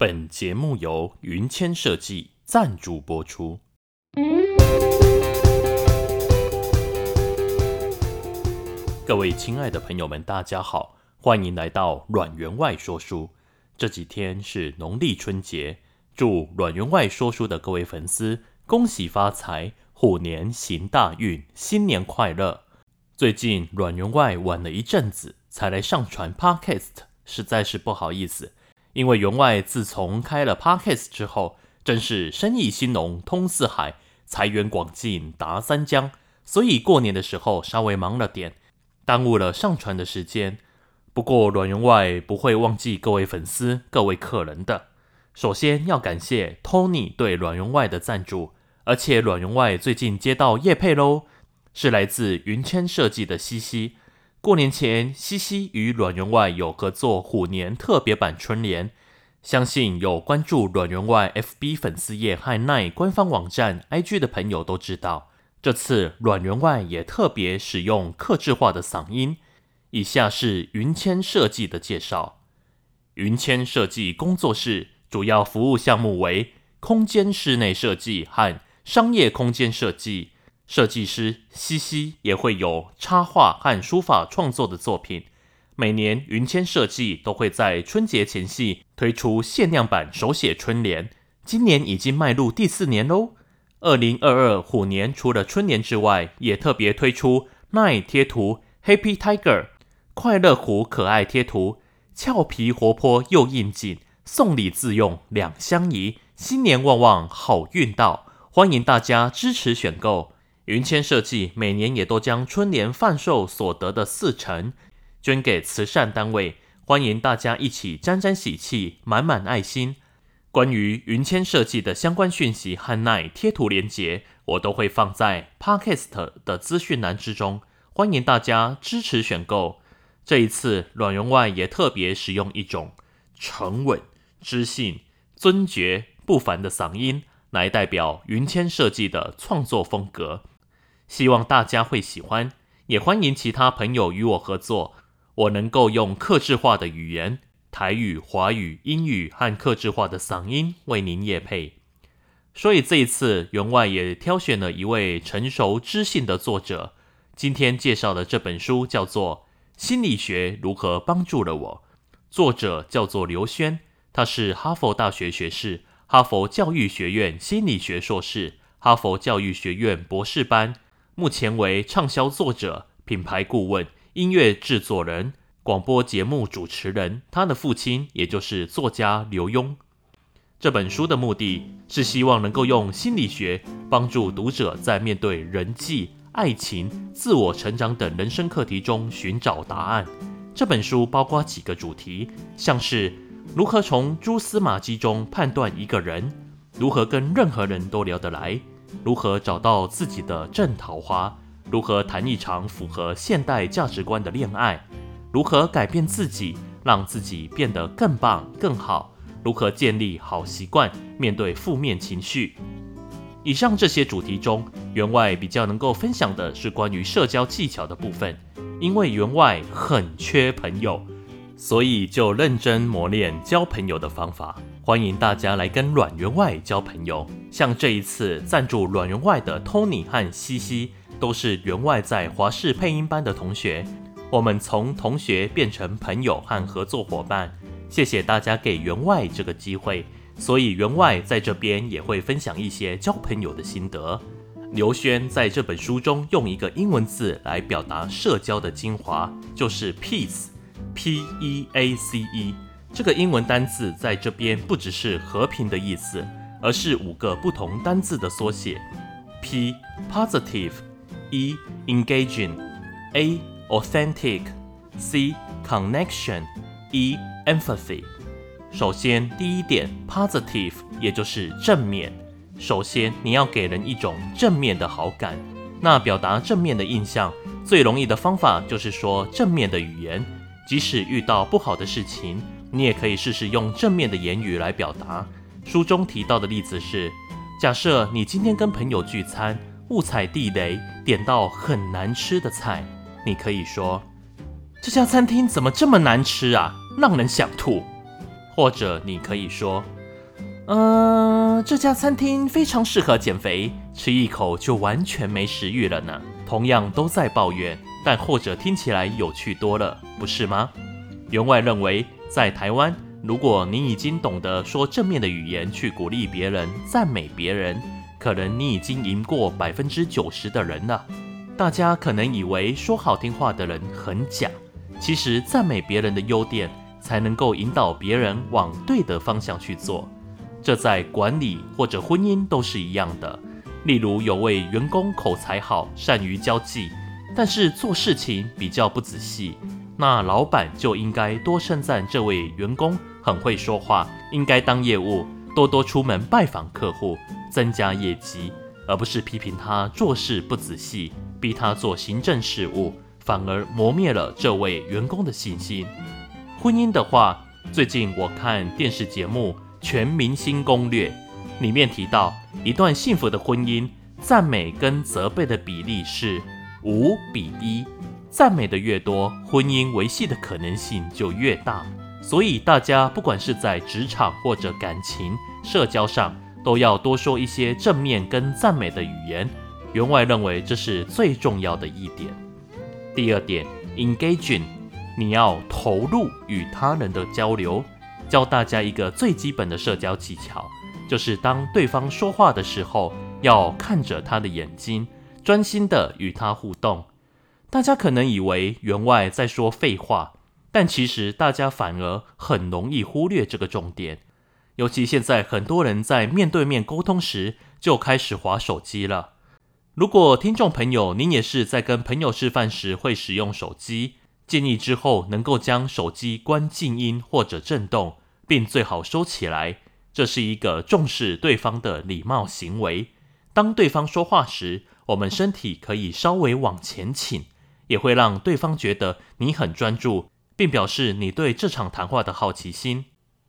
本节目由云谦设计赞助播出。各位亲爱的朋友们，大家好，欢迎来到阮员外说书。这几天是农历春节，祝阮员外说书的各位粉丝恭喜发财，虎年行大运，新年快乐！最近阮员外晚了一阵子才来上传 Podcast，实在是不好意思。因为员外自从开了 Podcast 之后，真是生意兴隆通四海，财源广进达三江，所以过年的时候稍微忙了点，耽误了上传的时间。不过阮员外不会忘记各位粉丝、各位客人的。首先要感谢 Tony 对阮员外的赞助，而且阮员外最近接到叶配喽，是来自云谦设计的西西。过年前，西西与阮员外有合作虎年特别版春联。相信有关注阮员外 FB 粉丝页和 LINE 官方网站 IG 的朋友都知道，这次阮员外也特别使用客制化的嗓音。以下是云谦设计的介绍：云谦设计工作室主要服务项目为空间室内设计和商业空间设计。设计师西西也会有插画和书法创作的作品。每年云签设计都会在春节前夕推出限量版手写春联，今年已经迈入第四年喽。二零二二虎年除了春联之外，也特别推出耐贴图 Happy Tiger 快乐虎可爱贴图，俏皮活泼又应景，送礼自用两相宜，新年旺旺好运到，欢迎大家支持选购。云谦设计每年也都将春联贩售所得的四成捐给慈善单位，欢迎大家一起沾沾喜气，满满爱心。关于云谦设计的相关讯息和耐贴图连结，我都会放在 Podcast 的资讯栏之中，欢迎大家支持选购。这一次，阮员外也特别使用一种沉稳、知性、尊爵不凡的嗓音来代表云谦设计的创作风格。希望大家会喜欢，也欢迎其他朋友与我合作。我能够用客制化的语言，台语、华语、英语和客制化的嗓音为您夜配。所以这一次，员外也挑选了一位成熟知性的作者。今天介绍的这本书叫做《心理学如何帮助了我》，作者叫做刘轩，他是哈佛大学学士、哈佛教育学院心理学硕士、哈佛教育学院博士班。目前为畅销作者、品牌顾问、音乐制作人、广播节目主持人。他的父亲也就是作家刘墉。这本书的目的是希望能够用心理学帮助读者在面对人际、爱情、自我成长等人生课题中寻找答案。这本书包括几个主题，像是如何从蛛丝马迹中判断一个人，如何跟任何人都聊得来。如何找到自己的正桃花？如何谈一场符合现代价值观的恋爱？如何改变自己，让自己变得更棒、更好？如何建立好习惯，面对负面情绪？以上这些主题中，员外比较能够分享的是关于社交技巧的部分，因为员外很缺朋友，所以就认真磨练交朋友的方法。欢迎大家来跟阮员外交朋友。像这一次赞助阮员外的 Tony 和西西，都是员外在华视配音班的同学。我们从同学变成朋友和合作伙伴。谢谢大家给员外这个机会。所以员外在这边也会分享一些交朋友的心得。刘轩在这本书中用一个英文字来表达社交的精华，就是 peace，P-E-A-C-E。这个英文单字在这边不只是和平的意思，而是五个不同单字的缩写：P positive、E engaging、A authentic、C connection、E empathy。首先，第一点，positive，也就是正面。首先，你要给人一种正面的好感。那表达正面的印象，最容易的方法就是说正面的语言。即使遇到不好的事情，你也可以试试用正面的言语来表达。书中提到的例子是：假设你今天跟朋友聚餐，误踩地雷，点到很难吃的菜，你可以说：“这家餐厅怎么这么难吃啊，让人想吐。”或者你可以说，嗯，这家餐厅非常适合减肥，吃一口就完全没食欲了呢。同样都在抱怨，但后者听起来有趣多了，不是吗？员外认为，在台湾，如果你已经懂得说正面的语言去鼓励别人、赞美别人，可能你已经赢过百分之九十的人了。大家可能以为说好听话的人很假，其实赞美别人的优点，才能够引导别人往对的方向去做。这在管理或者婚姻都是一样的。例如，有位员工口才好，善于交际，但是做事情比较不仔细，那老板就应该多称赞这位员工很会说话，应该当业务，多多出门拜访客户，增加业绩，而不是批评他做事不仔细。逼他做行政事务，反而磨灭了这位员工的信心。婚姻的话，最近我看电视节目《全明星攻略》，里面提到一段幸福的婚姻，赞美跟责备的比例是五比一，赞美的越多，婚姻维系的可能性就越大。所以大家不管是在职场或者感情、社交上，都要多说一些正面跟赞美的语言。员外认为这是最重要的一点。第二点，engaging，你要投入与他人的交流。教大家一个最基本的社交技巧，就是当对方说话的时候，要看着他的眼睛，专心的与他互动。大家可能以为员外在说废话，但其实大家反而很容易忽略这个重点。尤其现在很多人在面对面沟通时，就开始滑手机了。如果听众朋友您也是在跟朋友吃饭时会使用手机，建议之后能够将手机关静音或者震动，并最好收起来。这是一个重视对方的礼貌行为。当对方说话时，我们身体可以稍微往前倾，也会让对方觉得你很专注，并表示你对这场谈话的好奇心。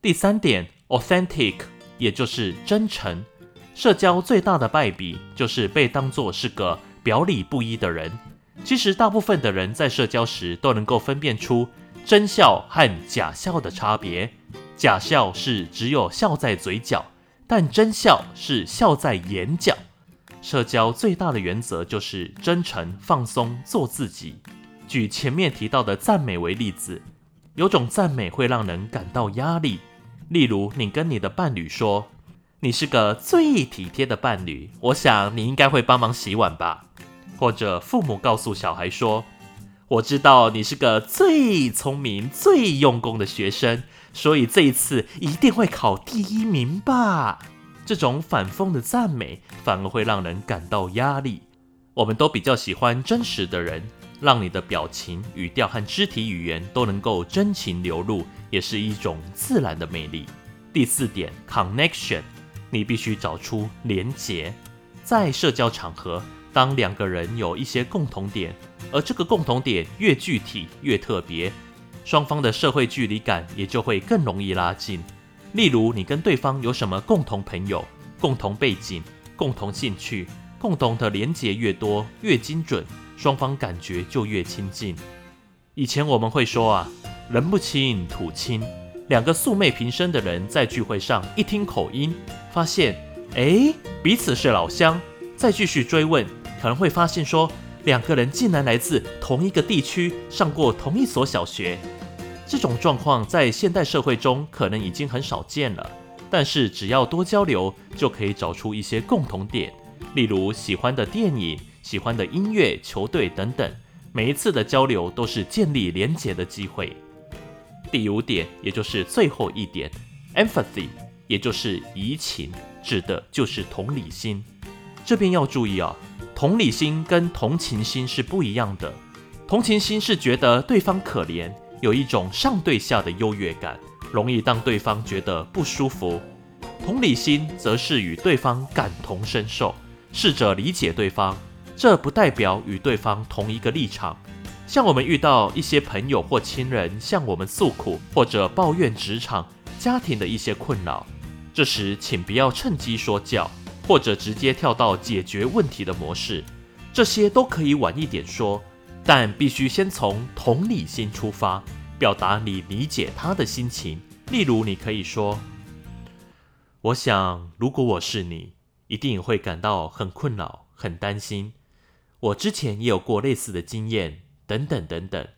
第三点，authentic，也就是真诚。社交最大的败笔就是被当作是个表里不一的人。其实大部分的人在社交时都能够分辨出真笑和假笑的差别。假笑是只有笑在嘴角，但真笑是笑在眼角。社交最大的原则就是真诚、放松、做自己。举前面提到的赞美为例子，有种赞美会让人感到压力，例如你跟你的伴侣说。你是个最体贴的伴侣，我想你应该会帮忙洗碗吧？或者父母告诉小孩说：“我知道你是个最聪明、最用功的学生，所以这一次一定会考第一名吧？”这种反讽的赞美反而会让人感到压力。我们都比较喜欢真实的人，让你的表情、语调和肢体语言都能够真情流露，也是一种自然的魅力。第四点，connection。你必须找出连结，在社交场合，当两个人有一些共同点，而这个共同点越具体越特别，双方的社会距离感也就会更容易拉近。例如，你跟对方有什么共同朋友、共同背景、共同兴趣，共同的连结越多越精准，双方感觉就越亲近。以前我们会说啊，人不亲土亲。两个素昧平生的人在聚会上一听口音，发现，哎，彼此是老乡。再继续追问，可能会发现说，两个人竟然来自同一个地区，上过同一所小学。这种状况在现代社会中可能已经很少见了，但是只要多交流，就可以找出一些共同点，例如喜欢的电影、喜欢的音乐、球队等等。每一次的交流都是建立连结的机会。第五点，也就是最后一点，empathy，也就是移情，指的就是同理心。这边要注意啊，同理心跟同情心是不一样的。同情心是觉得对方可怜，有一种上对下的优越感，容易让对方觉得不舒服。同理心则是与对方感同身受，试着理解对方。这不代表与对方同一个立场。像我们遇到一些朋友或亲人向我们诉苦，或者抱怨职场、家庭的一些困扰，这时请不要趁机说教，或者直接跳到解决问题的模式，这些都可以晚一点说，但必须先从同理心出发，表达你理解他的心情，例如，你可以说：“我想，如果我是你，一定会感到很困扰、很担心。我之前也有过类似的经验，等等等等。”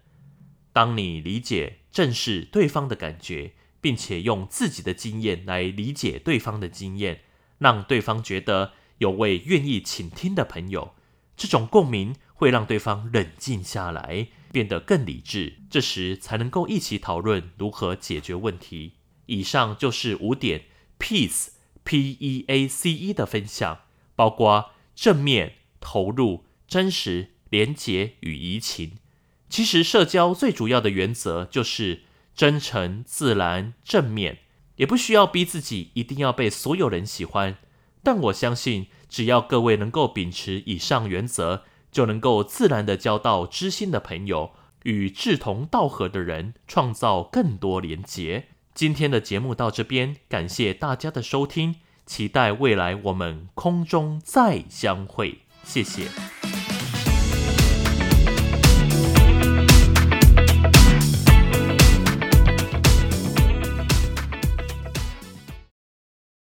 当你理解、正视对方的感觉，并且用自己的经验来理解对方的经验，让对方觉得有位愿意倾听的朋友，这种共鸣会让对方冷静下来。变得更理智，这时才能够一起讨论如何解决问题。以上就是五点 Peace P E A C E 的分享，包括正面、投入、真实、廉洁与移情。其实社交最主要的原则就是真诚、自然、正面，也不需要逼自己一定要被所有人喜欢。但我相信，只要各位能够秉持以上原则，就能够自然的交到知心的朋友，与志同道合的人创造更多连结。今天的节目到这边，感谢大家的收听，期待未来我们空中再相会，谢谢。